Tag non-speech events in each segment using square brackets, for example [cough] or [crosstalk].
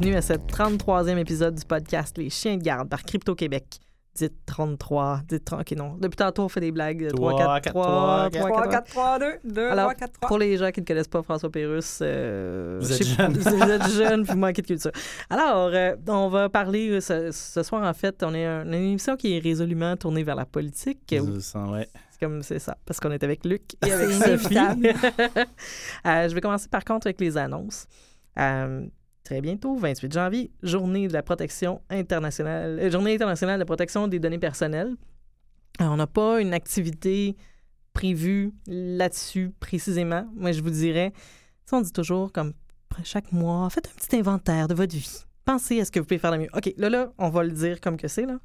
bienvenue à ce 33e épisode du podcast Les Chiens de garde par Crypto-Québec. Dites 33, dites 30, ok non. Depuis tantôt, on fait des blagues. 3, 4, 3, 3, 3, 4, 3, 2, 2, Alors, 3, 4, 3. Pour les gens qui ne connaissent pas François Pérusse, euh, Vous êtes jeune. [laughs] vous êtes jeune, vous manquez de culture. Alors, euh, on va parler euh, ce, ce soir, en fait, on est un- une émission qui est résolument tournée vers la politique. Je sens, ouais. C'est comme c'est ça, parce qu'on est avec Luc et avec C'est Sophie. [laughs] Euh, je vais commencer par contre avec les annonces. Euh, très bientôt, 28 janvier, journée de la protection internationale, euh, journée internationale de protection des données personnelles. Euh, on n'a pas une activité prévue là-dessus précisément. Moi, je vous dirais, sais, on dit toujours comme chaque mois, faites un petit inventaire de votre vie. Pensez à ce que vous pouvez faire de mieux. OK, là, là, on va le dire comme que c'est, là.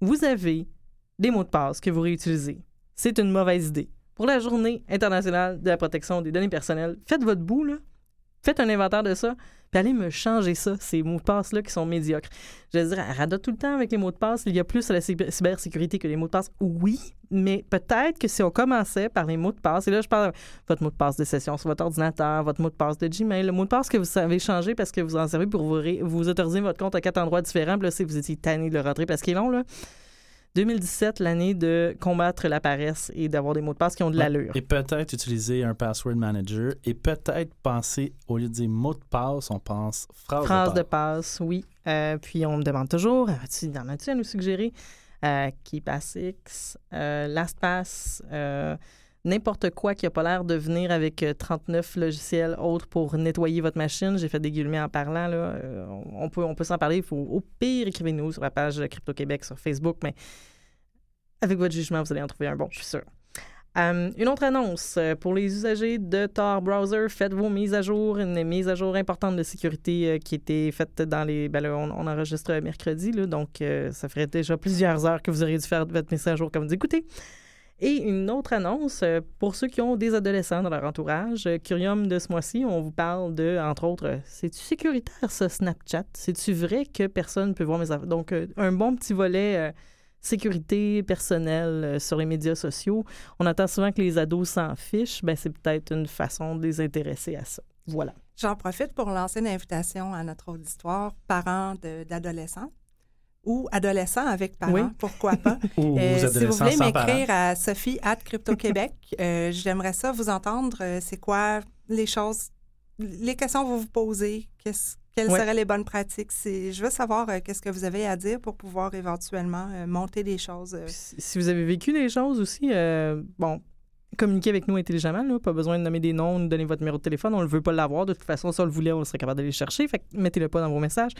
Vous avez des mots de passe que vous réutilisez. C'est une mauvaise idée. Pour la journée internationale de la protection des données personnelles, faites votre bout. Faites un inventaire de ça, puis allez me changer ça, ces mots de passe-là qui sont médiocres. Je veux dire, elle radote tout le temps avec les mots de passe. Il y a plus à la cyber- cybersécurité que les mots de passe. Oui, mais peut-être que si on commençait par les mots de passe, et là, je parle de votre mot de passe de session sur votre ordinateur, votre mot de passe de Gmail, le mot de passe que vous savez changer parce que vous en servez pour vous, vous autoriser votre compte à quatre endroits différents. Puis là, si vous étiez tanné de le rentrer parce qu'il est long, là. 2017, l'année de combattre la paresse et d'avoir des mots de passe qui ont de l'allure. Et peut-être utiliser un password manager et peut-être penser, au lieu de dire mot de passe, on pense phrase, Phrase de de passe. passe, oui. Euh, puis on me demande toujours, as-tu, en as-tu à nous suggérer? Euh, KeePassX, euh, LastPass, euh, n'importe quoi qui n'a pas l'air de venir avec euh, 39 logiciels autres pour nettoyer votre machine. J'ai fait des guillemets en parlant. Là. Euh, on- peut, on peut s'en parler. Faut au pire écrivez-nous sur la page Crypto-Québec sur Facebook, mais avec votre jugement, vous allez en trouver un bon, je suis sûr. Euh, une autre annonce euh, pour les usagers de Tor Browser, faites vos mises à jour, une mise à jour importante de sécurité euh, qui était faite dans les. Ben on, enregistre mercredi, donc euh, ça ferait déjà plusieurs heures que vous auriez dû faire votre mise à jour comme vous écoutez. Et une autre annonce euh, pour ceux qui ont des adolescents dans leur entourage. euh, Curium de ce mois-ci, on vous parle de, entre autres, euh, c'est-tu sécuritaire ça, Snapchat? C'est-tu vrai que personne ne peut voir mes affaires? Donc, un bon petit volet. sécurité personnelle sur les médias sociaux. On entend souvent que les ados s'en fichent. Ben, c'est peut-être une façon de les intéresser à ça. Voilà. J'en profite pour lancer une invitation à notre auditoire, parents d'adolescents ou adolescents avec parents, Oui. pourquoi pas. [laughs] Ou Euh, si vous voulez m'écrire à Sophie at Crypto Québec, [laughs] euh, j'aimerais ça vous entendre. euh, c'est quoi les choses, les questions que vous vous posez, qu'est-ce- quelles seraient les bonnes pratiques? Je veux savoir euh, qu'est-ce que vous avez à dire pour pouvoir éventuellement euh, monter des choses. euh. Si si vous avez vécu des choses aussi, euh, bon, communiquez avec nous intelligemment. Là, pas besoin de nommer des noms, nous donner votre numéro de téléphone. On ne veut pas l'avoir. De toute façon, si on le voulait, on serait capable d'aller le chercher. Fait mettez-le pas dans vos messages.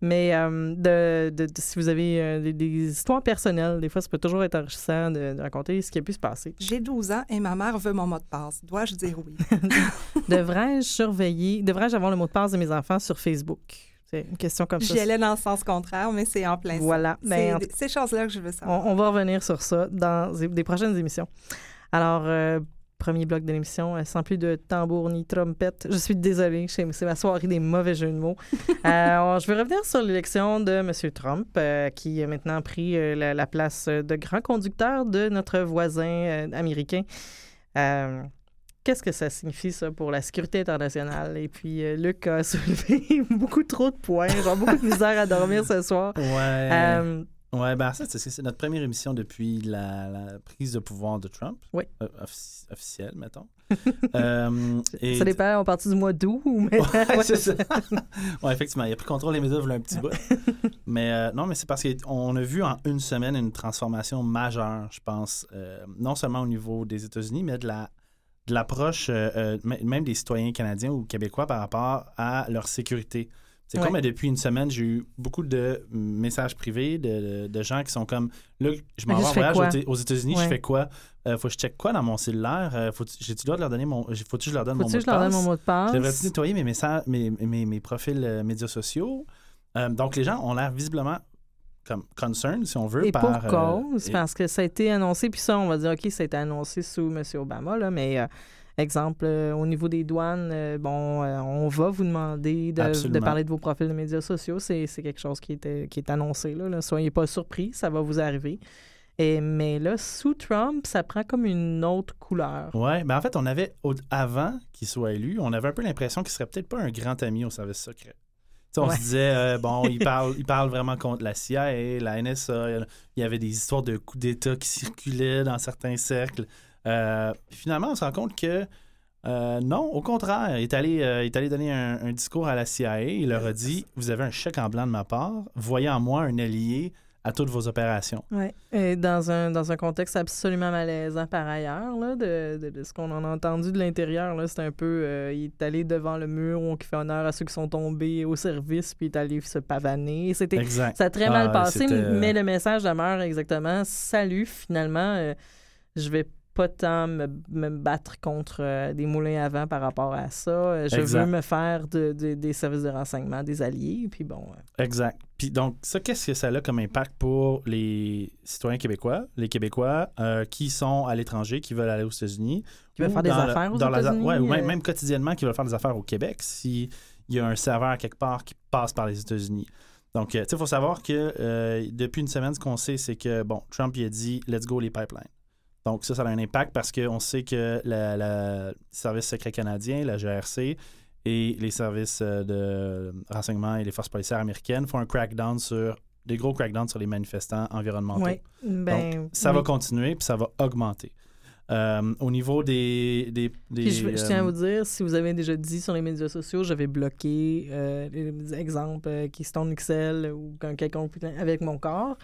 Mais euh, de, de- de- si vous avez euh, des, des histoires personnelles, des fois, ça peut toujours être enrichissant de, de raconter ce qui a pu se passer. J'ai 12 ans et ma mère veut mon mot de passe. Dois-je dire oui? [laughs] Devrais-je surveiller, devrais-je avoir le mot de passe de mes enfants sur Facebook? C'est une question comme ça. J'y allais dans le sens contraire, mais c'est en plein. Voilà. Ben, C'est en ces choses-là que je veux savoir. On, on va revenir sur ça dans des prochaines émissions. Alors, euh, premier bloc de l'émission, euh, sans plus de tambour ni trompette. Je suis désolée, c'est ma soirée des mauvais jeux de mots. [laughs] Euh, je vais revenir sur l'élection de M. Trump, euh, qui a maintenant pris euh, la, la place de grand conducteur de notre voisin euh, américain. Euh, Qu'est-ce que ça signifie, ça, pour la sécurité internationale? Et puis, euh, Luc a [laughs] soulevé beaucoup trop de points, genre beaucoup de misère à dormir ce soir. Ouais. Ouais, ben ça, c'est notre première émission depuis la, la prise de pouvoir de Trump. Oui. Euh, offici- officielle, mettons. [laughs] Euh, et- ça dépend, on partit du mois d'août ou [laughs] Ouais, c'est ça. ouais, effectivement, il a pris contrôle des médias il y a un petit bout. [laughs] mais euh, non, mais c'est parce qu'on a vu en une semaine une transformation majeure, je pense, non seulement au niveau des États-Unis, mais de la de l'approche même des citoyens canadiens ou québécois par rapport à leur sécurité. C'est Ouais. comme euh, depuis une semaine, j'ai eu beaucoup de messages privés de, de- de gens qui sont comme là, je m'en vais en je voyage aux Éta- aux États-Unis, Ouais. je fais quoi? Euh, Faut que je check quoi dans mon cellulaire? Euh, Faut j'ai-tu le droit de leur donner mon faut-tu que je leur donne mon Faut-tu mot je leur donne passe? mon mot de passe? Devrais-tu nettoyer mes, messages, mes, mes, mes profils euh, médias sociaux? Euh, donc, les gens ont l'air visiblement comme concerned, si on veut, Et par... pour euh, cause, et- parce que ça a été annoncé, puis ça, on va dire, OK, ça a été annoncé sous M. Obama, là, mais euh, exemple, euh, au niveau des douanes, euh, bon, euh, on va vous demander de, parler de vos profils de médias sociaux. C'est c'est quelque chose qui, était, qui est annoncé, là, là. Soyez pas surpris, ça va vous arriver. Et, mais là, sous Trump, ça prend comme une autre couleur. Ouais, mais en fait, on avait, avant qu'il soit élu, on avait un peu l'impression qu'il serait peut-être pas un grand ami au service secret. on Ouais. se disait, euh, [laughs] bon, il parle, il parle vraiment contre la CIA, la NSA. Il y avait des histoires de coups d'État qui circulaient dans certains cercles. Euh, puis finalement, on se rend compte que euh, non, au contraire, il est allé, euh, il est allé donner un, un discours à la CIA. Il leur a dit Vous avez un chèque en blanc de ma part, voyez en moi un allié à toutes vos opérations. Ouais. Et dans un, dans un contexte absolument malaisant par ailleurs, là, de, de- de ce qu'on en a entendu de l'intérieur, c'est un peu. euh, il est allé devant le mur où on fait honneur à ceux qui sont tombés au service, puis il est allé se pavaner. C'était. Exact. Ça a très Ah, mal passé, mais le message demeure exactement Salut, finalement, je vais pas tant me, me battre contre euh, des moulins à vent par rapport à ça. Euh, Je Exact. veux me faire de- de- des services de renseignement, des alliés, puis bon. euh, Exact. Puis donc, ça, qu'est-ce que ça a comme impact pour les citoyens québécois, les Québécois euh, qui sont à l'étranger, qui veulent aller aux États-Unis? Qui veulent faire des la- affaires aux États-Unis, ouais, ou même, même quotidiennement, qui veulent faire des affaires au Québec s'il y a un serveur quelque part qui passe par les États-Unis. Donc, tu sais, il faut savoir que depuis une semaine, ce qu'on sait, c'est que, bon, Trump, il a dit « let's go les pipelines ». Donc, ça, ça a un impact parce qu'on sait que le service secret canadien, la GRC, et les services euh, de renseignement et les forces policières américaines font un crackdown sur des gros crackdowns sur les manifestants environnementaux. ouais, ben, Donc, ça va oui. continuer puis ça va augmenter. Euh, au niveau des. des, je, je tiens à euh, vous dire, si vous avez déjà dit sur les médias sociaux, j'avais bloqué euh, les exemples euh, Keystone XL ou quelconque avec mon corps.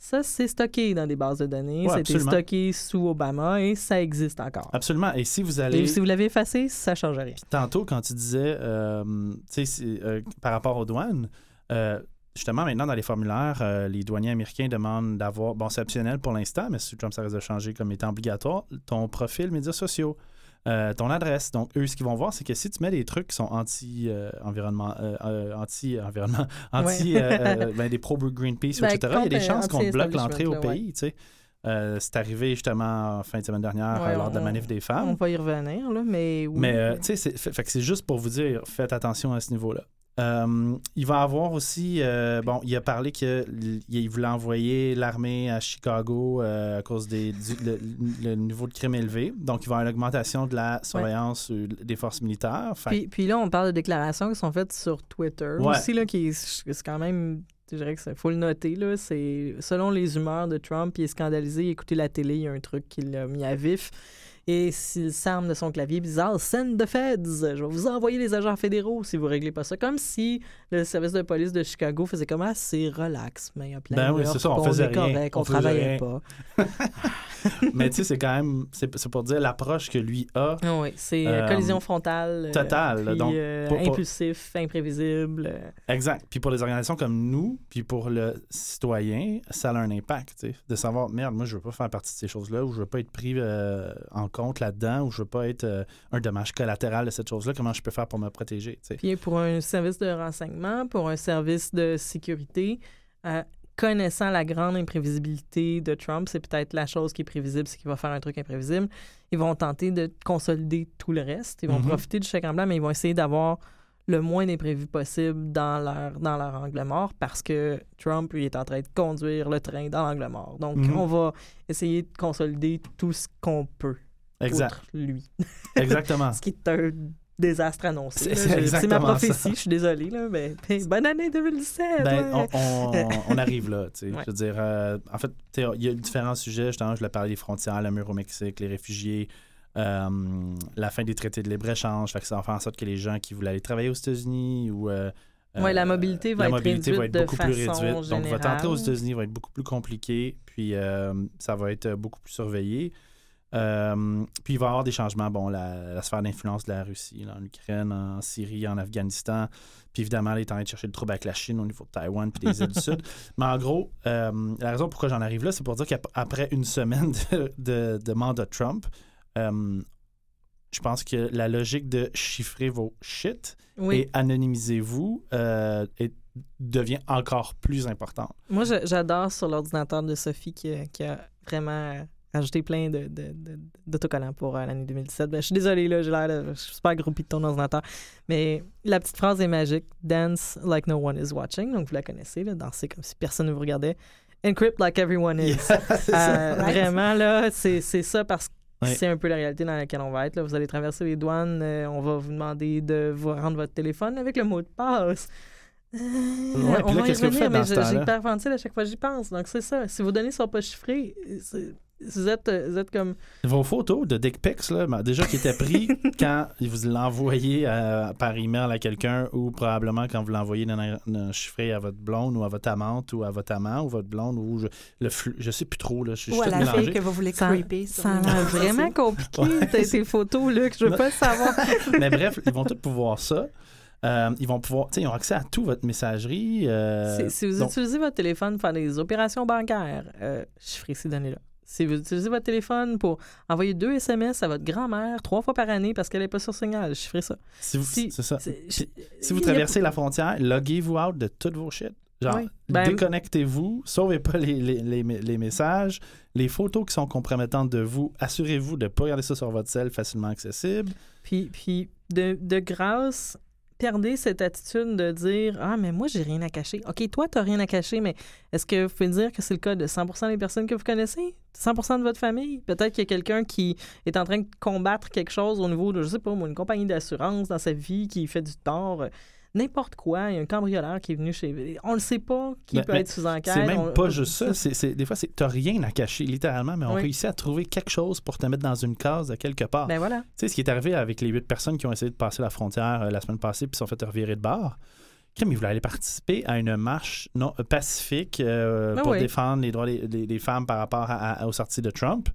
Ça, c'est stocké dans des bases de données. Ouais, C'était stocké sous Obama et ça existe encore. Absolument. Et si vous allez. Et si vous l'avez effacé, ça ne change rien. Tantôt, quand tu disais, euh, tu sais, c'est, euh, par rapport aux douanes, euh, justement, maintenant, dans les formulaires, euh, les douaniers américains demandent d'avoir, bon, c'est optionnel pour l'instant, mais sous Trump, ça risque de changer comme étant obligatoire, ton profil médias sociaux, euh, ton adresse. Donc, eux, ce qu'ils vont voir, c'est que si tu mets des trucs qui sont anti-environnement, anti-environnement, [laughs] anti, Ouais. euh, euh, ben, des pro-Greenpeace, Ben, etc., il y a des chances qu'on te bloque l'entrée au pays, tu sais. Euh, c'est arrivé justement en fin de semaine dernière Ouais, lors de la manif des femmes. On va y revenir, là, mais oui. Mais euh, tu sais, c'est juste pour vous dire, faites attention à ce niveau-là. Euh, il va avoir aussi, euh, bon, il a parlé qu'il voulait envoyer l'armée à Chicago euh, à cause des, du le, le niveau de crime élevé. Donc, il va y avoir une augmentation de la surveillance des forces militaires. Fait Puis, puis là, on parle de déclarations qui sont faites sur Twitter Ouais. aussi, là, qui est, c'est quand même, je dirais que faut le noter, là, c'est selon les humeurs de Trump, il est scandalisé, écoutez la télé, il y a un truc qui l'a mis à vif. Et s'il s'arme de son clavier bizarre, send the feds, je vais vous envoyer les agents fédéraux si vous réglez pas ça. Comme si le service de police de Chicago faisait comme ah, c'est relax, mais il y a plein Ben de oui, c'est ça, on faisait est rien, correct, on on, faisait travaillait rien. pas. [laughs] mais tu sais, c'est quand même, c'est, pour dire l'approche que lui a. Ah oui, c'est euh, Euh, collision frontale. euh, totale, donc, euh, pour- pour- impulsif, imprévisible. Exact. Puis pour les organisations comme nous, puis pour le citoyen, ça a un impact, tu sais, de savoir, merde, moi, je veux pas faire partie de ces choses-là, ou je veux pas être pris en compte là-dedans, ou je veux pas être euh, un dommage collatéral de cette chose-là. Comment je peux faire pour me protéger, tu sais. Puis pour un service de renseignement, pour un service de sécurité, euh, connaissant la grande imprévisibilité de Trump, c'est peut-être la chose qui est prévisible, c'est qu'il va faire un truc imprévisible. Ils vont tenter de consolider tout le reste. Ils vont Mhm. profiter du chèque en blanc, mais ils vont essayer d'avoir le moins d'imprévus possible dans leur, dans leur angle mort parce que Trump, lui, est en train de conduire le train dans l'angle mort. Donc, Mhm. on va essayer de consolider tout ce qu'on peut Exact. lui. [laughs] Exactement. Ce qui est un désastre annoncé. C'est- ma prophétie, ça. je suis désolé, là, mais mais bonne année 2017! Ben, ouais. on, on- on arrive là, tu sais. Ouais. Je veux dire, euh, en fait, il y a différents sujets. Justement, je voulais parler des frontières, le mur au Mexique, les réfugiés, euh, la fin des traités de libre-échange. Fait que ça va faire en sorte que les gens qui voulaient aller travailler aux États-Unis ou. euh, Ouais, la euh, mobilité va la être mobilité va être de beaucoup plus réduite. Donc, votre entrée aux. États-Unis va être beaucoup plus compliquée, puis euh, ça va être beaucoup plus surveillé. Euh, puis il va y avoir des changements. Bon, la, la sphère d'influence de la Russie, là, en Ukraine, en Syrie, en Afghanistan. Puis évidemment, il est en train de chercher le trouble avec la Chine au niveau de Taïwan puis des îles du Sud. [laughs] Mais en gros, euh, la raison pourquoi j'en arrive là, c'est pour dire qu'après une semaine de, de- de mandat Trump, euh, je pense que la logique de chiffrer vos shit Oui. et anonymisez-vous est- devient encore plus importante. Moi, j'adore sur l'ordinateur de Sophie qui, a- qui a vraiment ajouté plein de, de- de- d'autocollants pour euh, l'année 2017. Ben, je suis désolée, là, j'ai l'air de, je suis super groupie de ton ordinateur. Mais la petite phrase est magique. Dance like no one is watching. Donc, vous la connaissez, là, danser comme si personne ne vous regardait. Encrypt like everyone is. [laughs] C'est ça. Euh, Vraiment, là, c'est c'est ça parce que c'est un peu la réalité dans laquelle on va être. Là. Vous allez traverser les douanes, euh, on va vous demander de vous rendre votre téléphone avec le mot de passe. Euh, Ouais, puis on là, va y qu'est-ce que vous revenir, mais dans ce je- temps-là? j'hyperventile à chaque fois que j'y pense. Donc, c'est ça. Si vos données sont pas chiffrées, c'est- vous êtes, euh, vous êtes comme. Vos photos de dick pics, là, ben, déjà qui étaient pris [laughs] quand vous l'envoyez euh, par email à quelqu'un ou probablement quand vous l'envoyez dans un, chiffré à votre blonde ou à votre amante ou à votre amant ou votre blonde ou je, le flux, je sais plus trop, là, je, je suis Ou à la mélangé. fille que vous voulez Ça- creeper. sur Ça a vraiment compliqué, Ouais. tes photos, Luc. Je veux pas le savoir. [laughs] Mais bref, ils vont tous pouvoir ça. Euh, ils vont pouvoir, tu sais, ils ont accès à tout votre messagerie. euh, Si, si vous donc- utilisez votre téléphone pour faire des opérations bancaires, euh, chiffrez ces données-là. Si vous utilisez votre téléphone pour envoyer deux SMS à votre grand-mère trois fois par année parce qu'elle n'est pas sur signal, chiffrez ça. si vous, si- c'est ça. Si- vous a- traversez la frontière, loguez-vous out de toutes vos shit. Genre, Oui. Ben- déconnectez-vous, sauvez pas les, les, les, les messages, les photos qui sont compromettantes de vous, assurez-vous de ne pas garder ça sur votre cell facilement accessible. Puis, puis de, de grâce, perdez cette attitude de dire Ah, mais moi, j'ai rien à cacher. OK, toi, tu rien à cacher, mais est-ce que vous pouvez dire que c'est le cas de 100% des personnes que vous connaissez? 100% de votre famille? Peut-être qu'il y a quelqu'un qui est en train de combattre quelque chose au niveau de, je sais pas, une compagnie d'assurance dans sa vie qui fait du tort. N'importe quoi, il y a un cambrioleur qui est venu chez. On ne sait pas qui Mais- peut mais être sous enquête. C'est même on- pas juste ça. Des fois, c'est, t'as rien à cacher, littéralement, mais on Oui. réussit à trouver quelque chose pour te mettre dans une case de quelque part. Ben voilà. Tu sais, ce qui est arrivé avec les huit personnes qui ont essayé de passer la frontière euh, la semaine passée puis sont fait revirer de bord. Crème, ils voulaient aller participer à une marche non, euh, pacifique euh, Ah pour oui. défendre les droits des, des- des femmes par rapport à- à- aux sorties de Trump.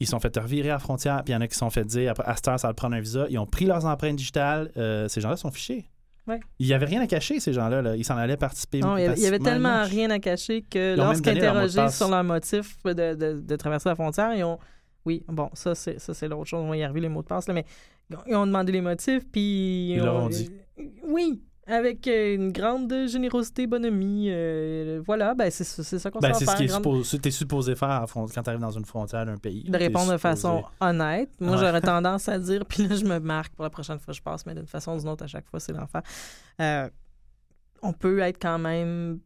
Ils sont fait revirer à la frontière, puis il y en a qui sont fait dire, après, à cette heure, ça va prendre un visa. Ils ont pris leurs empreintes digitales. euh, ces gens-là sont fichés. Ouais. Il n'y avait rien à cacher, ces gens-là. là. Ils s'en allaient participer. Non, il y avait- il y tellement rien à cacher que Ils leur lorsqu'interrogés passe. sur leur motif de, de- de traverser la frontière, ils ont. Oui, bon, ça, c'est, ça, c'est l'autre chose. On va y arriver, les mots de passe, là, mais ils ont- ils demandé les motifs, puis. Ils leur ont- ont dit. Oui, avec euh, une grande générosité, bonhomie. euh, voilà, ben, c'est, ça- qu'on Ben, c'est ce qui est grande- supposé, faire quand tu arrives dans une frontière d'un pays. de répondre de façon honnête. Moi, Ouais. j'aurais [laughs] tendance à dire, puis là, je me marque pour la prochaine fois que je passe, mais d'une façon ou d'une autre, à chaque fois, c'est l'enfer. Euh, on peut être quand même.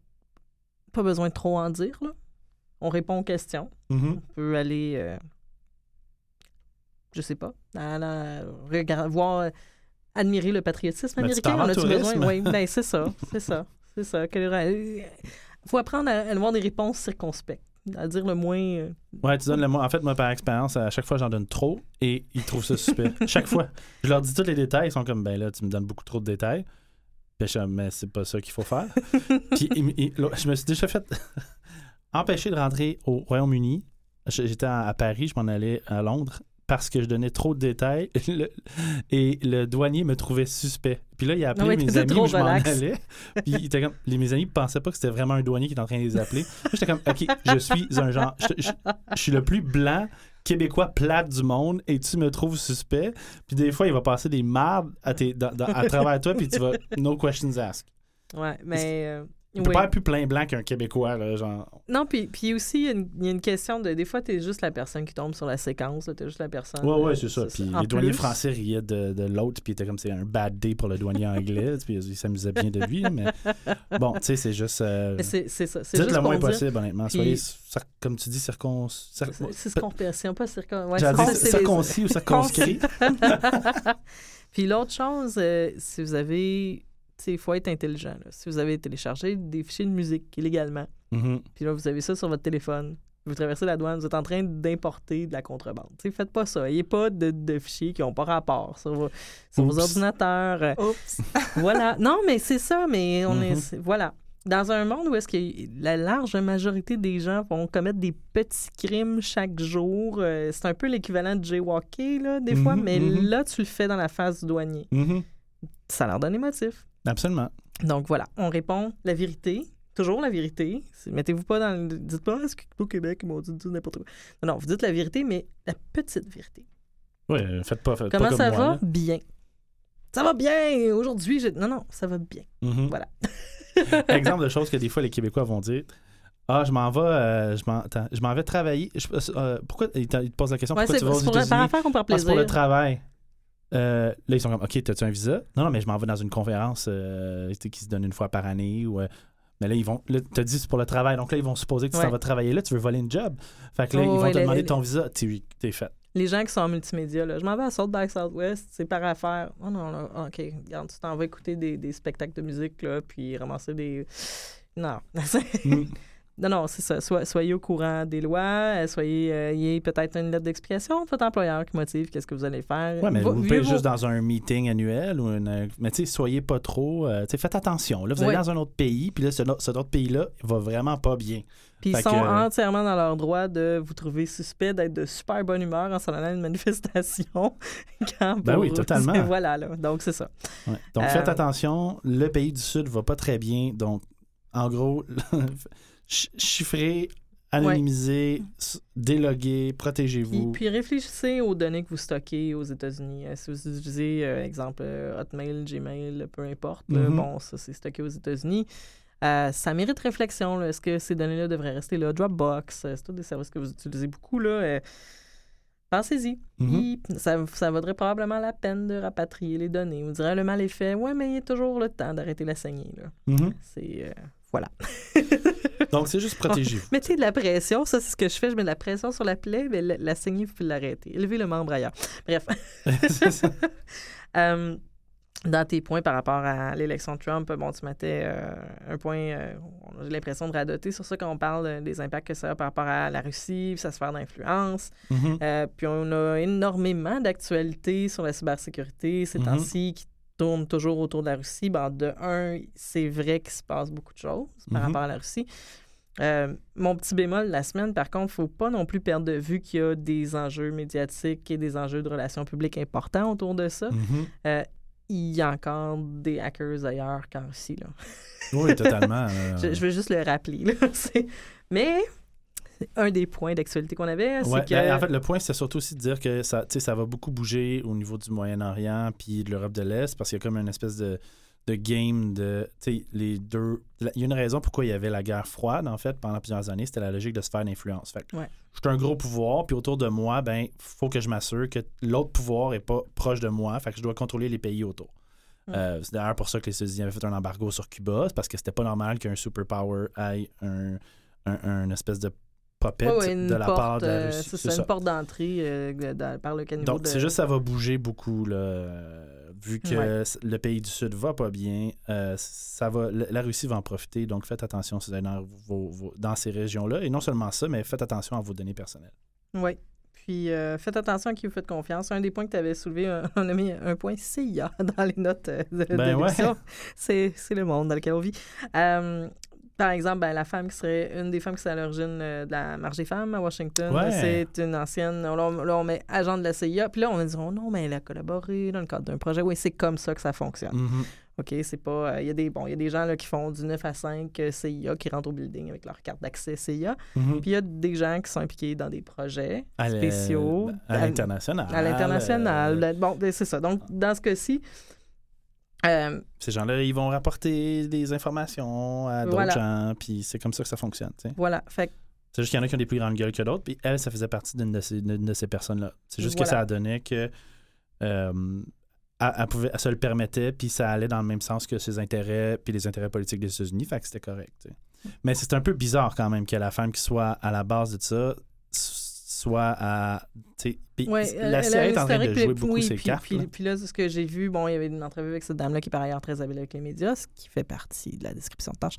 Pas besoin de trop en dire, là. On répond aux questions. Mhm. On peut aller. euh, je sais pas. à la- voir. Euh, admirer le patriotisme Ben, américain. On a-tu besoin? Oui, ben, c'est ça. [laughs] C'est ça. C'est ça. Il faut apprendre à, avoir des réponses circonspectes. À dire le moins. euh, Ouais, tu donnes le mot. En fait, moi, par expérience, à chaque fois, j'en donne trop et ils trouvent ça suspect. [laughs] chaque fois. Je leur dis tous les détails. Ils sont comme, ben là, tu me donnes beaucoup trop de détails. Je comme, mais c'est pas ça qu'il faut faire. [laughs] Puis je me suis déjà fait empêcher de rentrer au Royaume-Uni. J'étais à Paris, je m'en allais à Londres parce que je donnais trop de détails [laughs] Le- et le douanier me trouvait suspect. Puis là, il a appelé Ouais, mes amis je m'en allais. [laughs] Puis il était comme, les, mes amis pensaient pas que c'était vraiment un douanier qui était en train de les appeler. Moi, J'étais comme, OK, je suis un genre, je, je- je suis le plus blanc québécois plate du monde et tu me trouves suspect. Puis des fois, il va passer des mardes à, tes- dans- dans- à travers toi puis tu vas, no questions asked. Ouais, mais. Tu peux pas être plus plein blanc qu'un Québécois, là, genre. Non, puis, puis aussi, il y, a une- il y a une question de. Des fois, t'es juste la personne qui tombe sur la séquence. là, T'es juste la personne. Ouais, ouais, euh, c'est ça. Puis les douaniers plus, français riaient de, de l'autre, puis était comme c'est un bad day pour le douanier anglais, [laughs] puis il s'amusait bien de lui, mais bon, tu sais, c'est juste. euh, C'est c'est ça. C'est dites juste le moins dire- possible, honnêtement. Puis- Soyez, comme tu dis, circon. cir- C'est. C'est pas circon. Ouais, circoncis ou [laughs] circonscrit. [laughs] Puis l'autre chose, euh, si vous avez. Il faut être intelligent. là. Si vous avez téléchargé des fichiers de musique illégalement, Mhm. puis là, vous avez ça sur votre téléphone, vous traversez la douane, vous êtes en train d'importer de la contrebande. Tu sais, faites pas ça. Ayez pas de, de fichiers qui n'ont pas rapport sur vos, sur vos Oups. ordinateurs. Oups. [laughs] voilà. Non, mais c'est ça, mais on est. Mhm. c'est- Voilà. Dans un monde où est-ce que la large majorité des gens vont commettre des petits crimes chaque jour, euh, c'est un peu l'équivalent de jaywalker, là, des fois, Mhm, mais là, tu le fais dans la face du douanier. Ça leur donne des motifs. Absolument. Donc voilà, on répond la vérité, toujours la vérité. Mettez-vous pas dans le... Dites pas, est-ce qu'au Québec, ils m'ont dit n'importe quoi? Non, non, vous dites la vérité, mais la petite vérité. Oui, faites pas, faites Comment pas comme ça moi, va? là. Bien. Ça va bien! Aujourd'hui, j'ai... Non, non, ça va bien. Mhm. Voilà. [laughs] [laughs] Exemple de choses que des fois les Québécois vont dire. Ah, je m'en vais, euh, je m'en, vais travailler. Je- euh, pourquoi ils te, posent la question Ouais, pourquoi tu vas aux par États-Unis? affaire qu'on par Ah, c'est pour le travail. Euh, là, ils sont comme, OK, t'as-tu un visa? Non, non, mais je m'en vais dans une conférence euh, qui se donne une fois par année. Ou, euh, mais là, ils vont. Là, t'as dit c'est pour le travail. Donc là, ils vont supposer que tu Ouais. t'en vas travailler là, tu veux voler une job. Fait que là, Oh, ils vont ouais, te demander ton visa. T'es, t'es fait. les gens qui sont en multimédia, là, je m'en vais à South by Southwest, c'est par affaire. Oh non, là, OK, regarde, tu t'en vas écouter des, des spectacles de musique, là, puis ramasser des. Non. [laughs] Mm. Non, non, c'est ça. Soyez au courant des lois. euh, Soyez, euh, y ait peut-être une lettre d'explication de votre employeur qui motive qu'est-ce que vous allez faire. Ouais, mais vous mieux pouvez juste dans un meeting annuel ou une. Mais tu sais, soyez pas trop. euh, faites attention. Là, vous allez dans un autre pays, puis là, ce, cet autre pays-là va vraiment pas bien. Puis ils sont que- euh, entièrement dans leur droit de vous trouver suspect d'être de super bonne humeur en s'en allant à une manifestation. [laughs] quand Ben oui, totalement. [laughs] Voilà, là. Donc, c'est ça. Ouais. Donc, faites Euh, attention. Le pays du Sud va pas très bien. Donc, en gros, [laughs] ch- chiffrez, anonymisez, s- déloguez, Puis, protégez-vous. puis réfléchissez aux données que vous stockez aux États-Unis. Euh, Si vous utilisez, euh, exemple, euh, Hotmail, Gmail, peu importe, là, Mhm. bon, ça, c'est stocké aux États-Unis. Euh, ça mérite réflexion. Est-ce que ces données-là devraient rester là? Dropbox, c'est tous des services que vous utilisez beaucoup. Là. euh, Pensez-y. Mhm. Puis Ça, ça vaudrait probablement la peine de rapatrier les données. On dirait le mal est fait. Ouais, mais il y a toujours le temps d'arrêter la saignée. Là. Mhm. C'est. euh, voilà. [laughs] Donc, c'est juste protégez-vous. Mettez de la pression, ça c'est ce que je fais, je mets de la pression sur la plaie, mais la, la saignée, vous pouvez l'arrêter. Élevez le membre ailleurs. Bref. C'est [laughs] ça. [laughs] Euh, dans tes points par rapport à l'élection de Trump, bon, tu mettais euh, un point, euh, j'ai l'impression de radoter sur ça quand on parle euh, des impacts que ça a par rapport à la Russie, sa sphère d'influence. Mhm. Euh, puis on a énormément d'actualités sur la cybersécurité ces Mhm. temps-ci qui tournent toujours autour de la Russie. Ben, de un, c'est vrai qu'il se passe beaucoup de choses par Mhm. rapport à la Russie. Euh, mon petit bémol la semaine, par contre, il ne faut pas non plus perdre de vue qu'il y a des enjeux médiatiques et des enjeux de relations publiques importants autour de ça. Mhm. Euh, il y a encore des hackers ailleurs qu'en Russie. Là. Oui, totalement. euh, [laughs] Je, je veux juste le rappeler. là. [laughs] Mais un des points d'actualité qu'on avait, c'est Ouais, que... ben, en fait, le point, c'est surtout aussi de dire que ça, ça va beaucoup bouger au niveau du Moyen-Orient puis de l'Europe de l'Est parce qu'il y a comme une espèce de, de game de. Les deux. Il y a une raison pourquoi il y avait la guerre froide, en fait, pendant plusieurs années. C'était la logique de sphère d'influence. Fait que Ouais. je suis un gros pouvoir, puis autour de moi, ben, faut que je m'assure que l'autre pouvoir est pas proche de moi. Fait que je dois contrôler les pays autour. Ouais. Euh, c'est d'ailleurs pour ça que les États-Unis avaient fait un embargo sur Cuba, parce que c'était pas normal qu'un superpower ait un, un, un espèce de puppet de la porte, part de la euh, Russie. c'est ça. une porte d'entrée euh, de- de- par le caniveau Donc, de... c'est juste ça va bouger beaucoup, là, vu que Ouais. le pays du Sud va pas bien. euh, ça va, la Russie va en profiter. Donc, faites attention si vous allez dans, vos- vos- dans ces régions-là. Et non seulement ça, mais faites attention à vos données personnelles. Oui. Puis euh, faites attention à qui vous faites confiance. Un des points que tu avais soulevé, euh, [laughs] on a mis un point CIA [laughs] dans les notes euh, de, de Ben ouais. C'est c'est le monde dans lequel on vit. Par exemple, ben, la femme qui serait une des femmes qui serait à l'origine euh, de la marche des femmes à Washington, Ouais. c'est une ancienne. Là on, là, on met agent de la CIA. Puis là, on va dire oh non, mais elle a collaboré dans le cadre d'un projet. Oui, c'est comme ça que ça fonctionne. Mhm. OK, c'est pas. euh, Il y a des bon, y a des gens là, qui font du 9 à 5 euh, CIA qui rentrent au building avec leur carte d'accès CIA. Mhm. Puis il y a des gens qui sont impliqués dans des projets À spéciaux. À l'international. À l'international. Bon, ben, c'est ça. Donc, dans ce cas-ci, euh, ces gens-là, ils vont rapporter des informations à d'autres Voilà. gens, puis c'est comme ça que ça fonctionne. tu sais. voilà. Fait C'est juste qu'il y en a qui ont des plus grandes gueules que d'autres, puis elle, ça faisait partie d'une de ces, personnes-là. C'est juste que ça a donné que euh, elle, elle pouvait, elle se le permettait, puis ça allait dans le même sens que ses intérêts, puis les intérêts politiques des États-Unis, fait que c'était correct. sais. Mais c'est un peu bizarre quand même que la femme qui soit à la base de ça soit à. puis ouais, la elle est en train de jouer puis- beaucoup oui, ses puis, cartes. Puis, là. puis là, ce que j'ai vu, bon, il y avait une entrevue avec cette dame-là qui est par ailleurs très habile avec les médias, ce qui fait partie de la description de tâche.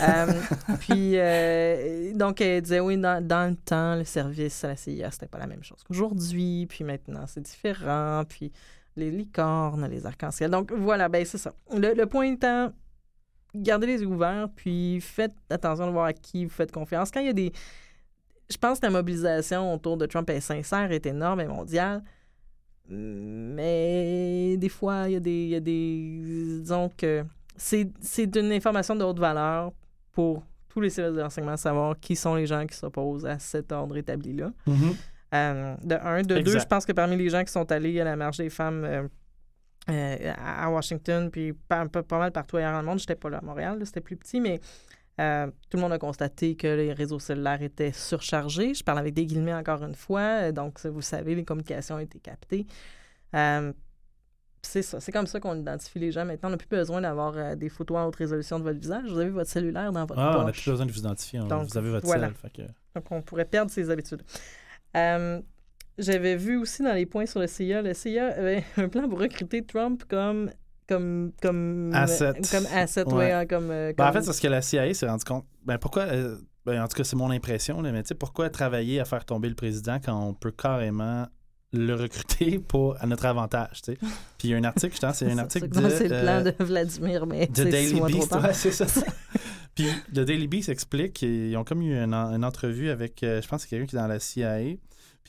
Euh, [laughs] puis, euh, donc, elle disait, oui, dans, dans le temps, le service à la CIA, c'était pas la même chose qu'aujourd'hui, puis maintenant, c'est différent, puis les licornes, les arcs-en-ciel. Donc, voilà, ben c'est ça. Le, le point étant, gardez les yeux ouverts, puis faites attention de voir à qui vous faites confiance. Quand il y a des... Je pense que la mobilisation autour de Trump est sincère, est énorme et mondiale. Mais des fois, il y a des. y a des disons que c'est c'est une information de haute valeur pour tous les services de renseignement, savoir qui sont les gens qui s'opposent à cet ordre établi-là. Mhm. Euh, de un. De deux, je pense que parmi les gens qui sont allés à la marche des femmes euh, euh, à Washington, puis pas, pas, pas mal partout ailleurs dans le monde, j'étais pas là à Montréal, c'était plus petit, mais euh, tout le monde a constaté que les réseaux cellulaires étaient surchargés. Je parle avec des guillemets encore une fois, euh, donc vous savez, les communications ont été captées. Euh, c'est ça, c'est comme ça qu'on identifie les gens. Maintenant, on n'a plus besoin d'avoir euh, des photos en haute résolution de votre visage. Vous avez votre cellulaire dans votre Ah, on n'a plus besoin de vous identifier. on- Donc, vous avez votre voilà. que- Donc, on pourrait perdre ses habitudes. Euh, j'avais vu aussi dans les points sur le CIA, le CIA avait [laughs] un plan pour recruter Trump comme comme comme Asset. comme asset, Ouais. ouais, hein, comme, euh, Ben, en fait, c'est parce que la CIA s'est rendu compte. Ben, pourquoi. euh, ben, en tout cas, c'est mon impression, là, mais tu sais, pourquoi travailler à faire tomber le président quand on peut carrément le recruter [laughs] pour, à notre avantage, tu sais? [laughs] Puis il y a un article, je pense, c'est un article de. c'est le plan euh, de Vladimir, mais de Daily Beast, ouais, c'est ça. [laughs] Puis le Daily Beast explique, ils ont comme eu une, une entrevue avec, euh, je pense c'est quelqu'un qui est dans la CIA,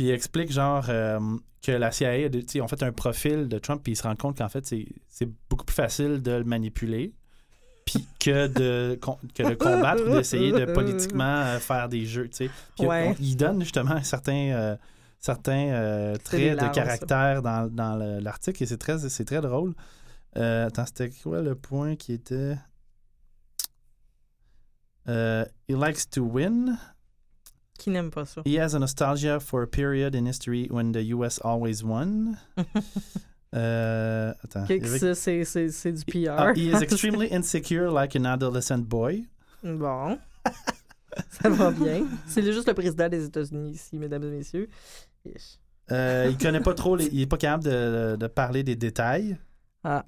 puis il explique genre euh, que la CIA, a fait un profil de Trump, puis ils se rendent compte qu'en fait, c'est beaucoup plus facile de le manipuler puis que de, que de combattre ou d'essayer de politiquement euh, faire des jeux. Puis Ouais. il donne justement certains... euh, certains euh, traits de ça. caractère dans, dans le- l'article et c'est très, c'est très drôle. Euh, attends, c'était quoi le point qui était? He likes to win. Qui n'aime pas ça? He has a nostalgia for a period in history when the US always won. [laughs] Euh, attends. Il c'est, du PR. Ah, he is [laughs] extremely insecure like an adolescent boy. Bon. [laughs] ça va bien. C'est juste le président des États-Unis ici, mesdames et messieurs. Ish. Euh, il connaît pas trop, les- il est pas capable de, de parler des détails. Ah.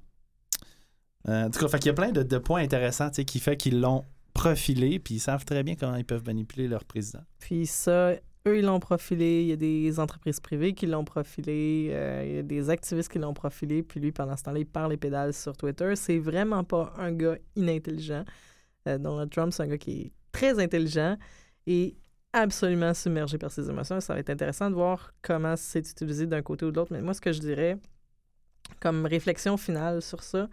Euh, en tout cas, fait qu'il y a plein de, de points intéressants qui fait qu'ils l'ont profilé, puis ils savent très bien comment ils peuvent manipuler leur président. Puis ça, eux, ils l'ont profilé. Il y a des entreprises privées qui l'ont profilé. euh, il y a des activistes qui l'ont profilé. Puis lui, pendant ce temps-là, il parle les pédales sur Twitter. C'est vraiment pas un gars inintelligent. Euh, Donald Trump, c'est un gars qui est très intelligent et absolument submergé par ses émotions. Ça va être intéressant de voir comment c'est utilisé d'un côté ou de l'autre. Mais moi, ce que je dirais, comme réflexion finale sur ça,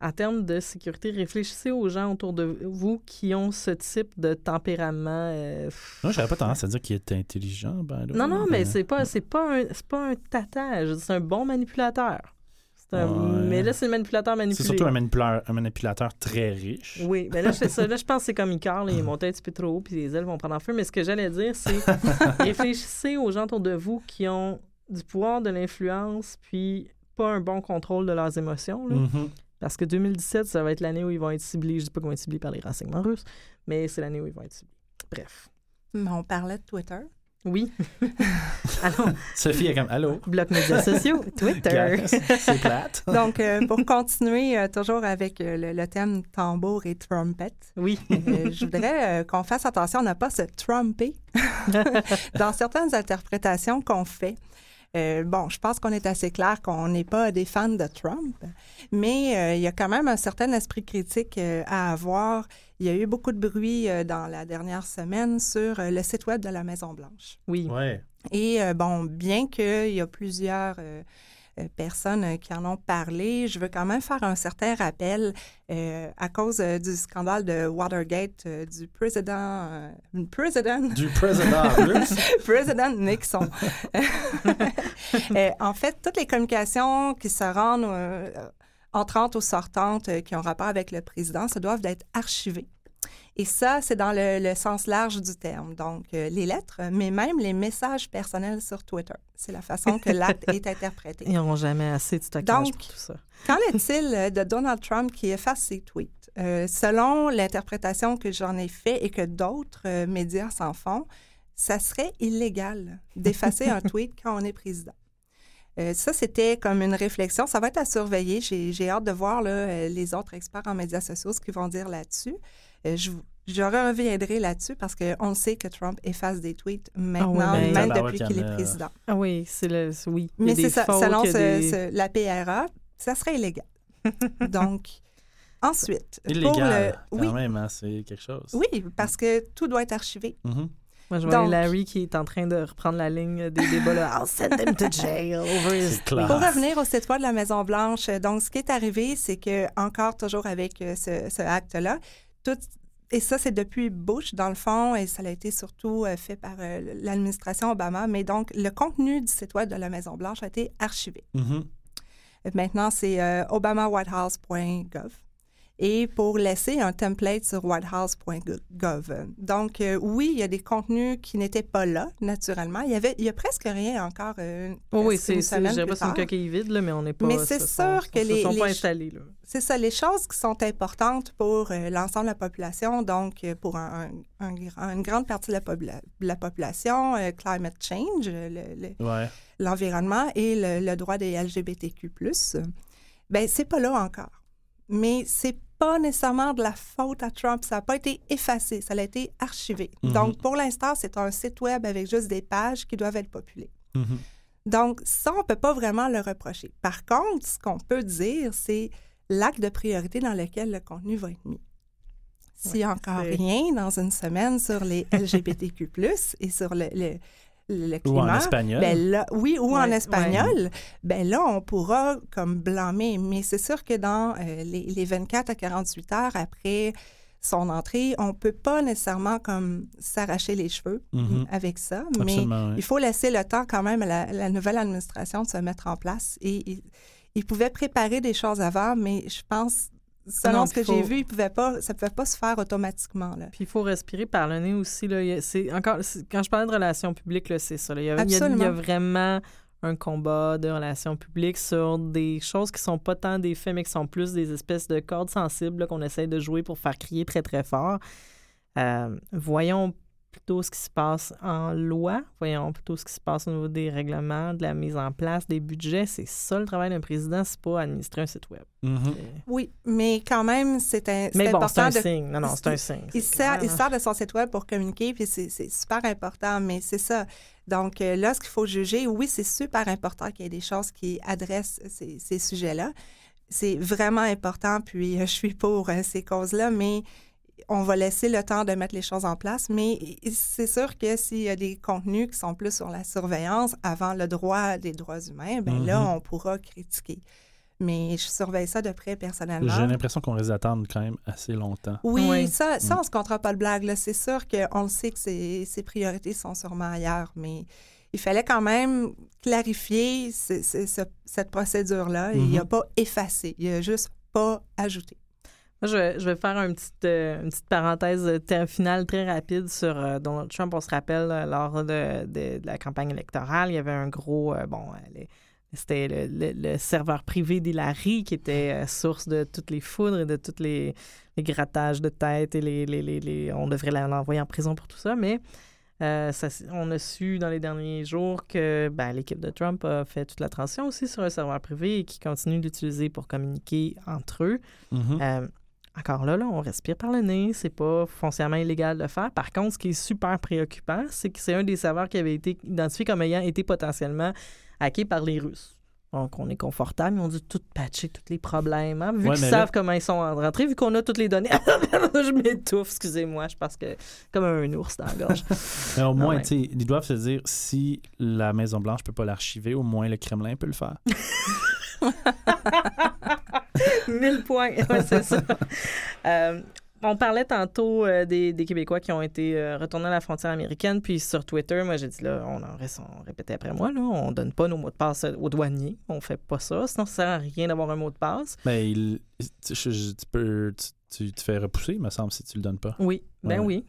en termes de sécurité, réfléchissez aux gens autour de vous qui ont ce type de tempérament. euh, Moi, j'aurais pas tendance à dire qu'il est intelligent. Ben, là, non, non, mais euh, c'est pas, c'est pas un, c'est pas un tatage. C'est un bon manipulateur. C'est un- Ouais. Mais là, c'est le manipulateur manipulé. C'est surtout un manipulateur, un manipulateur très riche. Oui, mais là, c'est ça. Là, je pense que c'est comme Icar, là, il [laughs] monté un petit peu trop haut, puis les ailes vont prendre en feu. Mais ce que j'allais dire, c'est [laughs] réfléchissez aux gens autour de vous qui ont du pouvoir, de l'influence, puis pas un bon contrôle de leurs émotions. là. Mhm. Parce que 2017, ça va être l'année où ils vont être ciblés. Je dis pas qu'ils vont être ciblés par les renseignements russes, mais c'est l'année où ils vont être ciblés. Bref. Mais on parlait de Twitter. Oui. [laughs] Alors, Sophie est comme Allô? bloc médias sociaux, [laughs] Twitter. C'est plate. [laughs] Donc, euh, pour continuer euh, toujours avec euh, le, le thème tambour et trumpet, Oui. euh, je voudrais euh, qu'on fasse attention à ne pas se tromper dans certaines interprétations qu'on fait. Euh, bon, je pense qu'on est assez clair qu'on n'est pas des fans de Trump, mais euh, il y a quand même un certain esprit critique euh, à avoir. Il y a eu beaucoup de bruit euh, dans la dernière semaine sur euh, le site web de la Maison-Blanche. Oui. Ouais. Et euh, bon, bien qu'il y a plusieurs personnes euh, qui en ont parlé, je veux quand même faire un certain rappel euh, à cause euh, du scandale de Watergate euh, du président, euh, président, Du président russe. [laughs] président Nixon. [laughs] Euh, en fait, toutes les communications qui se rendent euh, entrantes ou sortantes euh, qui ont rapport avec le président, ça doivent être archivées. Et ça, c'est dans le, le sens large du terme. Donc, euh, les lettres, mais même les messages personnels sur Twitter. C'est la façon que l'acte est [laughs] interprété. Ils n'auront jamais assez de stockage Donc, pour tout ça. Qu'en [laughs] est-il euh, de Donald Trump qui efface ses tweets? Euh, selon l'interprétation que j'en ai fait et que d'autres euh, médias s'en font, ça serait illégal d'effacer un [laughs] tweet quand on est président. Euh, ça, c'était comme une réflexion. Ça va être à surveiller. J'ai hâte de voir là, les autres experts en médias sociaux ce qu'ils vont dire là-dessus. Euh, je, je reviendrai là-dessus parce qu'on sait que Trump efface des tweets maintenant, mais- même depuis qu'il est président. Ah oui, c'est le. Oui. Mais c'est ça, selon ce- des- ce- la PRA, ça serait illégal. [laughs] Donc, ensuite, pour Illégal. le... Quand Oui, même, hein, c'est quelque chose. oui, parce que tout doit être archivé. Mhm. Moi, je vois Donc- Larry qui est en train de reprendre la ligne des débats. Là. I'll send him to jail [laughs] over his C'est clair. Pour Ah. revenir au site web de la Maison-Blanche, donc, ce qui est arrivé, c'est que, encore toujours avec euh, ce, ce acte-là, tout... Et ça, c'est depuis Bush, dans le fond, et ça a été surtout euh, fait par euh, l'administration Obama. Mais donc, le contenu du site web de la Maison-Blanche a été archivé. Mhm. Maintenant, c'est euh, obamawhitehouse.gov. et pour laisser un template sur whitehouse.gov. Donc, euh, oui, il y a des contenus qui n'étaient pas là, naturellement. Il y avait, il y a presque rien encore. Euh, Oh oui, c'est, je dirais pas c'est une coquille vide, là, mais on n'est pas. Mais c'est sûr sont- que les- sont pas les- installés, là. C'est ça, les choses qui sont importantes pour euh, l'ensemble de la population, donc euh, pour un- un- un grand- une grande partie de la, popula- de la population, euh, climate change, le- le- Ouais. l'environnement et le, le droit des LGBTQ+, ben c'est pas là encore. Mais c'est pas nécessairement de la faute à Trump. Ça n'a pas été effacé, ça a été archivé. Mhm. Donc, pour l'instant, c'est un site web avec juste des pages qui doivent être populées. Mhm. Donc, ça, on ne peut pas vraiment le reprocher. Par contre, ce qu'on peut dire, c'est l'acte de priorité dans lequel le contenu va être mis. S'il n'y a encore rien dans une semaine sur les LGBTQ+, et sur le, le, le Ou en espagnol. ben là, oui, ou en Ouais, espagnol, ben là, on pourra comme blâmer. Mais c'est sûr que dans euh, les, les 24 à 48 heures après son entrée, on peut pas nécessairement comme s'arracher les cheveux Mhm. avec ça, mais oui. il faut laisser le temps quand même à la, la nouvelle administration de se mettre en place. Et il, il pouvait préparer des choses avant, mais je pense, selon Non, ce que j'ai vu, il pouvait pas, ça ne pouvait pas se faire automatiquement. Là. Puis il faut respirer par le nez aussi. Là. C'est encore, quand je parlais de relations publiques, là, c'est ça. là. Il, y a, il y a- il y a Absolument. vraiment un combat de relations publiques sur des choses qui sont pas tant des faits, mais qui sont plus des espèces de cordes sensibles là, qu'on essaye de jouer pour faire crier très, très fort. Euh, voyons plutôt ce qui se passe en loi, voyons plutôt ce qui se passe au niveau des règlements, de la mise en place, des budgets. C'est ça le travail d'un président, c'est pas administrer un site web. Mhm. C'est- Oui, mais quand même, c'est un, c'est Mais bon, c'est important un de signe. Non, non, c'est un signe. Il sert, il sert de son site web pour communiquer, puis c'est super important, mais c'est ça. Donc euh, là, ce qu'il faut juger, oui, c'est super important qu'il y ait des choses qui adressent ces, ces sujets-là. C'est vraiment important, puis euh, je suis pour euh, ces causes-là, mais on va laisser le temps de mettre les choses en place. Mais c'est sûr que s'il y a des contenus qui sont plus sur la surveillance avant le droit des droits humains, ben là, Mhm. on pourra critiquer. Mais je surveille ça de près personnellement. J'ai l'impression qu'on risque d'attendre quand même assez longtemps. Oui, Oui. ça, ça Mm. on se comptera pas le blague. là. C'est sûr qu'on le sait que ses, ses priorités sont sûrement ailleurs, mais il fallait quand même clarifier ce- ce- ce- cette procédure-là. Il n'a Mhm. pas effacé, il a juste pas ajouté. Moi, je vais, je vais faire un petit, euh, une petite parenthèse euh, finale très rapide sur euh, Donald Trump. On se rappelle, lors de, de- de la campagne électorale, il y avait un gros... euh, bon, les- c'était le, le- le serveur privé d'Hillary qui était source de toutes les foudres et de tous les, les grattages de tête et les, les- les- on devrait l'envoyer en prison pour tout ça, mais euh, ça on a su dans les derniers jours que ben, l'équipe de Trump a fait toute la transition aussi sur un serveur privé et qui continue d'utiliser pour communiquer entre eux. Mhm. Euh, encore là, là, on respire par le nez. C'est pas foncièrement illégal de le faire. Par contre, ce qui est super préoccupant, c'est que c'est un des serveurs qui avait été identifié comme ayant été potentiellement hacké par les Russes. Donc, on est confortable. Ils ont dû tout patcher, tous les problèmes. hein, vu Ouais, qu'ils là- savent comment ils sont rentrés, vu qu'on a toutes les données. [laughs] je m'étouffe, excusez-moi. Je pense que comme un ours dans la gorge. [laughs] Mais au moins, tu sais, ils doivent se dire si la Maison-Blanche peut pas l'archiver, au moins le Kremlin peut le faire. [laughs] [laughs] 1000 points, [laughs] ouais, c'est ça. Euh, on parlait tantôt euh, des, des Québécois qui ont été euh, retournés à la frontière américaine, puis sur Twitter, moi j'ai dit là, on en reste, on répétait après moi, là, on donne pas nos mots de passe aux douaniers, on fait pas ça, sinon ça sert à rien d'avoir un mot de passe. Mais il, tu, je- je- tu peux, tu, tu te fais repousser, il me semble, si tu le donnes pas. Oui, ben Ouais, oui.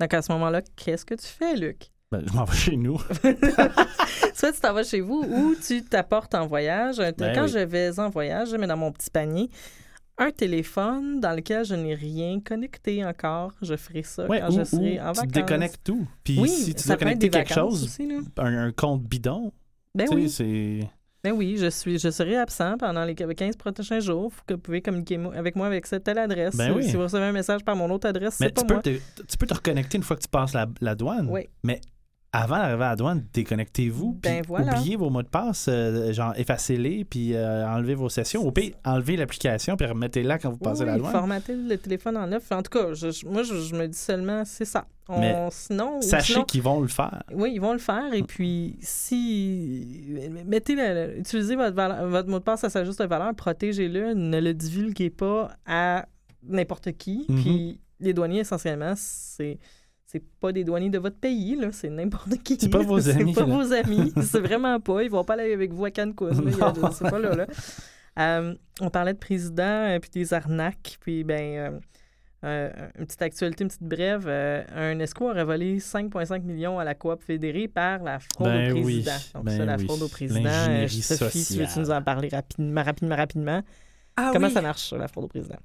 Donc à ce moment-là, qu'est-ce que tu fais, Luc? Ben, je m'en vais chez nous. [laughs] Soit tu t'en vas chez vous ou tu t'apportes en voyage. Ben Quand oui. je vais en voyage, je mets dans mon petit panier un téléphone dans lequel je n'ai rien connecté encore. Je ferai ça Ouais, quand ou, je serai ou en tu vacances. déconnectes tout. Puis Oui, si tu dois connecter quelque chose, aussi, un, un compte bidon, Ben tu oui, c'est... ben oui, je suis, je serai absent pendant les 15 prochains jours. Faut que vous pouvez communiquer avec moi avec cette telle adresse. Ben oui. Si vous recevez un message par mon autre adresse, c'est pas tu peux, moi. te, tu peux te reconnecter une fois que tu passes la, la douane. Oui. Mais avant d'arriver à la douane, déconnectez-vous. Ben voilà. Oubliez vos mots de passe, euh, genre effacez-les, puis euh, enlevez vos sessions. Au pire, enlevez l'application, puis remettez-la quand vous passez oui, la douane. formater le téléphone en neuf. En tout cas, je- moi, je, je me dis seulement, c'est ça. On- Mais sinon, ou Sachez sinon- qu'ils vont le faire. Oui, ils vont le faire. Et puis, si. Mettez le- utilisez votre, valeur- votre mot de passe à sa juste valeur, protégez-le, ne le divulguez pas à n'importe qui. Mhm. Puis, les douaniers, essentiellement, c'est. C'est pas des douaniers de votre pays, là. C'est n'importe qui. C'est pas vos [laughs] amis, C'est pas là. vos amis. C'est vraiment pas. Ils vont pas aller avec vous à Cancun. a-. [laughs] C'est pas là, là. Euh, on parlait de président et puis des arnaques. Puis, ben, euh, euh, une petite actualité, une petite brève. euh, un escroc aurait volé 5,5 millions à la coop fédérée par la fraude Ben au oui, président. Donc, ben ça, la oui. fraude au président. Euh, Sophie, tu veux-tu nous en parler rapidement, rapidement, rapidement? Ah Comment oui. ça marche, la fraude au président?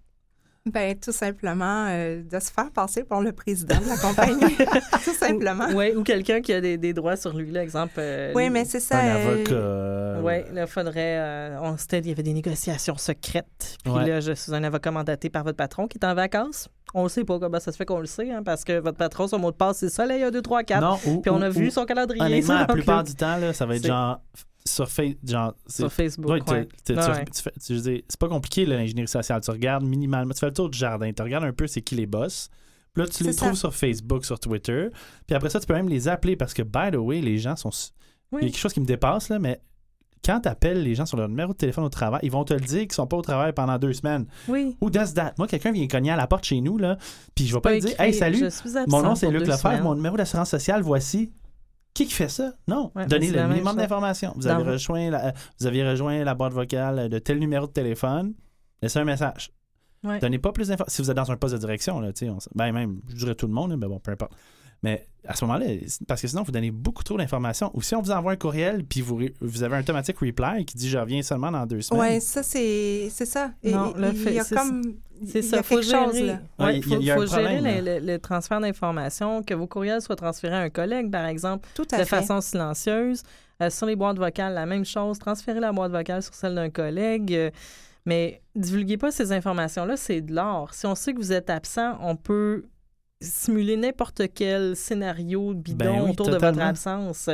[laughs] Ben, tout simplement euh, de se faire passer pour le président de la compagnie. [laughs] tout simplement. Oui, ou quelqu'un qui a des, des droits sur lui, là, exemple. euh, Oui, mais c'est ça. Un euh, avocat. euh, Oui, là, faudrait. euh, on, c'était- il y avait des négociations secrètes. Puis Ouais. là, je suis un avocat mandaté par votre patron qui est en vacances. On le sait pas comment ça se fait qu'on le sait, hein, parce que votre patron, son mot de passe, c'est Soleil 1, 2, 3, 4. Non, ou, Puis on a ou- vu ou- son calendrier. Honnêtement, la plupart là, du temps, là, ça va être genre sur Facebook. Genre, c'est- Sur Facebook. Ouais, tu- ouais. tu c'est pas compliqué là, l'ingénierie sociale. Tu regardes minimalement, tu fais le tour du jardin, tu regardes un peu c'est qui les boss. Puis là, tu les trouves sur Facebook, sur Twitter. Puis après ça, tu peux même les appeler parce que, by the way, les gens sont. Il y a quelque chose qui me dépasse, là, mais quand tu appelles les gens sur leur numéro de téléphone au travail, ils vont te le dire qu'ils sont pas au travail pendant deux semaines. Oui. Who does that? Moi, quelqu'un vient cogner à la porte chez nous, là, puis je vais pas lui dire Hey, salut, mon nom c'est Luc Lefebvre, semaines. mon numéro d'assurance sociale, voici. Qui qui fait ça? Non. Ouais, Donnez c'est le minimum d'informations. Vous, avez rejoint la, vous avez rejoint la boîte vocale de tel numéro de téléphone. Laissez un message. Ouais. Donnez pas plus d'informations. Si vous êtes dans un poste de direction, là, on ben même, je dirais tout le monde, mais bon, peu importe. Mais à ce moment-là, parce que sinon, vous donnez beaucoup trop d'informations. Ou si on vous envoie un courriel, puis vous, vous avez un automatique reply qui dit je reviens seulement dans deux semaines. Oui, ça, c'est c'est ça. Et- Non, il y a c'est- comme. C'est il y ça, a faut quelque chose, gérer. là. Ouais, Ouais, il y a- faut, il y a un faut gérer le, le- le transfert d'informations, que vos courriels soient transférés à un collègue, par exemple, Tout à de fait. façon silencieuse. Euh, sur les boîtes vocales, la même chose. Transférer la boîte vocale sur celle d'un collègue. euh, mais divulguez pas ces informations-là, c'est de l'or. Si on sait que vous êtes absent, on peut simuler n'importe quel scénario bidon Ben oui, autour de votre absence.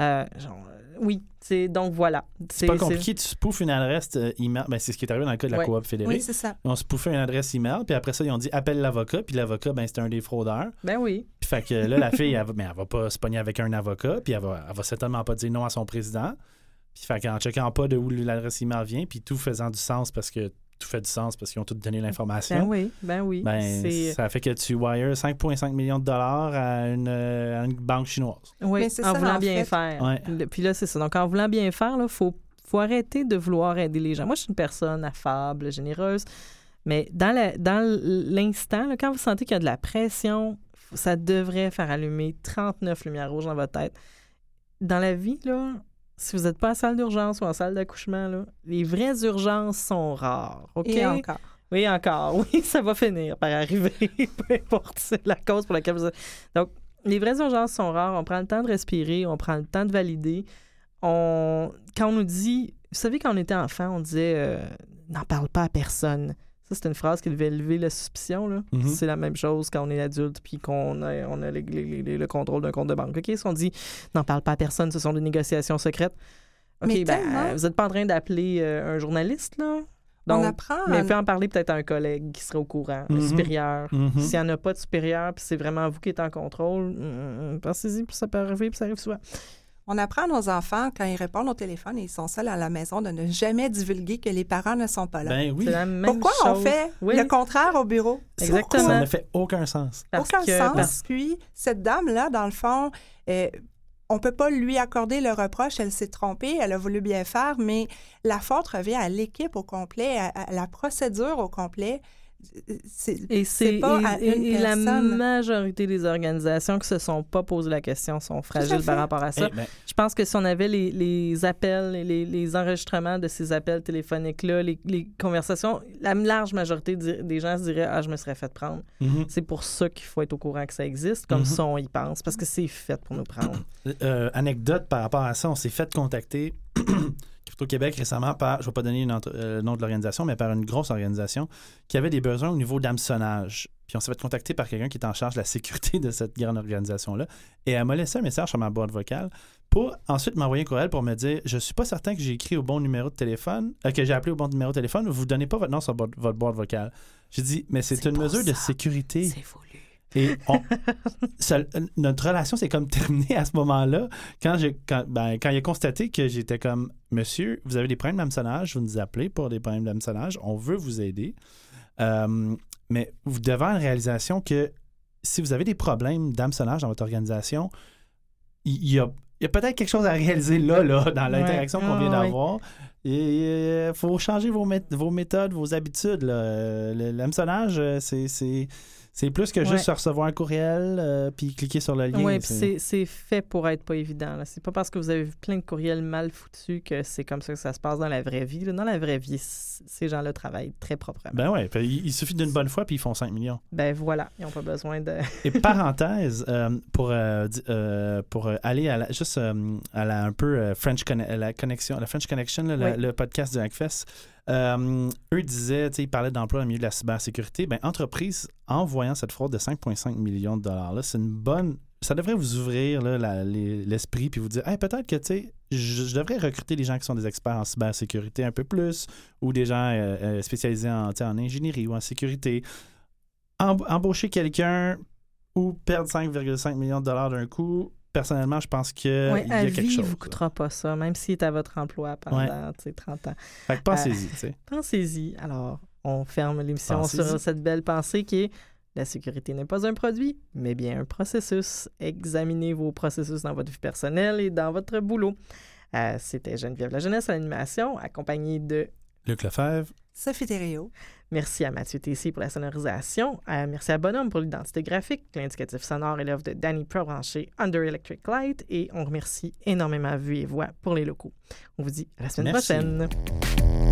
Euh, genre, euh, oui, c'est donc voilà. C'est pas compliqué, tu spoofes une adresse euh, email. Ben, c'est ce qui est arrivé dans le cas de la Ouais. coop fédérée. Oui, c'est ça. On spoofait une adresse email, puis après ça, ils ont dit appelle l'avocat, puis l'avocat, ben, c'était un des fraudeurs. Ben oui. Puis fait que là, la fille, elle va, mais [laughs] elle va pas se pogner avec un avocat, puis elle va, elle va certainement pas dire non à son président. Puis fait qu'en checkant pas de où l'adresse email vient, puis tout faisant du sens parce que tout fait du sens parce qu'ils ont tout donné Ben l'information. oui, ben oui. Ben, C'est- ça fait que tu wires 5,5 millions de dollars à une, euh, à une banque chinoise. Oui, en ça, voulant en bien fait. faire. Ouais. Le- Puis là, c'est ça. Donc, en voulant bien faire, il faut, faut arrêter de vouloir aider les gens. Moi, je suis une personne affable, généreuse, mais dans la- dans l'instant, quand vous sentez qu'il y a de la pression, ça devrait faire allumer 39 lumières rouges dans votre tête. Dans la vie, là, si vous n'êtes pas en salle d'urgence ou en salle d'accouchement, les vraies urgences sont rares. OK? Et encore. Oui, encore. [laughs] Oui, ça va finir par arriver, [laughs] peu importe c'est la cause pour laquelle vous êtes. Donc, les vraies urgences sont rares. On prend le temps de respirer, on prend le temps de valider. On... Quand on nous dit... Vous savez, quand on était enfant, on disait euh, N'en parle pas à personne ». Ça, c'est une phrase qui devait lever la suspicion. là. Mhm. C'est la même chose quand on est adulte puis qu'on a, on a les- les- les- le contrôle d'un compte de banque. OK? Si on dit « N'en parle pas à personne, ce sont des négociations secrètes », OK, Mais ben, vous n'êtes pas en train d'appeler euh, un journaliste, là? on Donc, apprend. mais à- en parler peut-être à un collègue qui serait au courant, un Mhm. supérieur. Mhm. S'il n'y en a pas de supérieur, puis c'est vraiment vous qui êtes en contrôle, hum, hum, pensez-y, puis ça peut arriver, puis ça arrive souvent. On apprend à nos enfants, quand ils répondent au téléphone et ils sont seuls à la maison, de ne jamais divulguer que les parents ne sont pas là. Ben oui, C'est la même Pourquoi on fait Oui. le contraire au bureau? Exactement. ça ne fait aucun sens. Parce Aucun que- sens. parce- Puis, cette dame-là, dans le fond, euh, on peut pas lui accorder le reproche. Elle s'est trompée, elle a voulu bien faire, mais la faute revient à l'équipe au complet, à, à la procédure au complet. C'est Et, c'est, pas et, à et- une et la majorité des organisations qui se sont pas posé la question sont fragiles par rapport à ça. Eh ben, Je pense que si on avait les, les appels, les, les enregistrements de ces appels téléphoniques-là, les, les conversations, la large majorité des gens se diraient Ah, je me serais fait prendre. mhm. C'est pour ça qu'il faut être au courant que ça existe, comme Mhm. ça on y pense, parce que c'est fait pour nous prendre. Euh, anecdote par rapport à ça, on s'est fait contacter [clears throat] Crypto Québec récemment par, je ne vais pas donner entre- euh, le nom de l'organisation, mais par une grosse organisation qui avait des besoins au niveau d'hameçonnage. Puis on s'est fait contacter par quelqu'un qui est en charge de la sécurité de cette grande organisation-là. Et elle m'a laissé un message sur ma boîte vocale pour ensuite m'envoyer un courriel pour me dire Je suis pas certain que j'ai écrit au bon numéro de téléphone, euh, que j'ai appelé au bon numéro de téléphone, vous ne donnez pas votre nom sur votre, boîte vocale. J'ai dit Mais c'est C'est une mesure de sécurité. voulu. Et on- ça- notre relation s'est comme terminée à ce moment-là quand, j'ai, quand, ben, quand il a constaté que j'étais comme Monsieur, vous avez des problèmes d'hameçonnage, vous nous appelez pour des problèmes d'hameçonnage, on veut vous aider. Euh, mais vous devez avoir une réalisation que si vous avez des problèmes d'hameçonnage dans votre organisation, il y a il y a peut-être quelque chose à réaliser là, là, dans l'interaction qu'on vient Ah, d'avoir. Il faut changer vos, mét- vos méthodes, vos habitudes. Euh, L'hameçonnage, euh, c'est- c'est plus que juste recevoir un courriel euh, puis cliquer sur le lien. Oui, puis C'est- fait pour être pas évident. C'est pas parce que vous avez vu plein de courriels mal foutus que c'est comme ça que ça se passe dans la vraie vie. là. Dans la vraie vie, ces gens-là travaillent très proprement. Ben puis il, suffit d'une bonne fois puis ils font 5 millions. Ben voilà, ils n'ont pas besoin de. [laughs] Et parenthèse, euh, pour, euh, pour aller à la, juste à la un peu French la connexion, la French Connection, là, Oui. le, podcast du Hackfest, euh, eux disaient, ils parlaient d'emploi dans le milieu de la cybersécurité. Ben, entreprise, en voyant cette fraude de 5,5 millions de dollars, là, c'est une bonne. Ça devrait vous ouvrir l'esprit puis vous dire, hey, peut-être que, je, je devrais recruter des gens qui sont des experts en cybersécurité un peu plus ou des gens euh, euh, spécialisés en, en ingénierie ou en sécurité. Em- embaucher quelqu'un ou perdre 5,5 millions de dollars d'un coup, personnellement, je pense qu'il Oui, y à a quelque vie, chose. vous coûtera pas ça, même s'il est à votre emploi pendant tu sais, 30 ans. Fait que pensez-y, sais. Pensez-y. Alors, on ferme l'émission sur cette belle pensée qui est la sécurité n'est pas un produit, mais bien un processus. Examinez vos processus dans votre vie personnelle et dans votre boulot. Euh, C'était Geneviève La Jeunesse à l'animation, accompagnée de Luc Lefebvre, Sophie Thériault. Merci à Mathieu Tessier pour la sonorisation. Euh, merci à Bonhomme pour l'identité graphique. L'indicatif sonore est l'œuvre de Danny Provranché, Under Electric Light. Et on remercie énormément Vue et Voix pour les locaux. On vous dit à la semaine Merci. prochaine.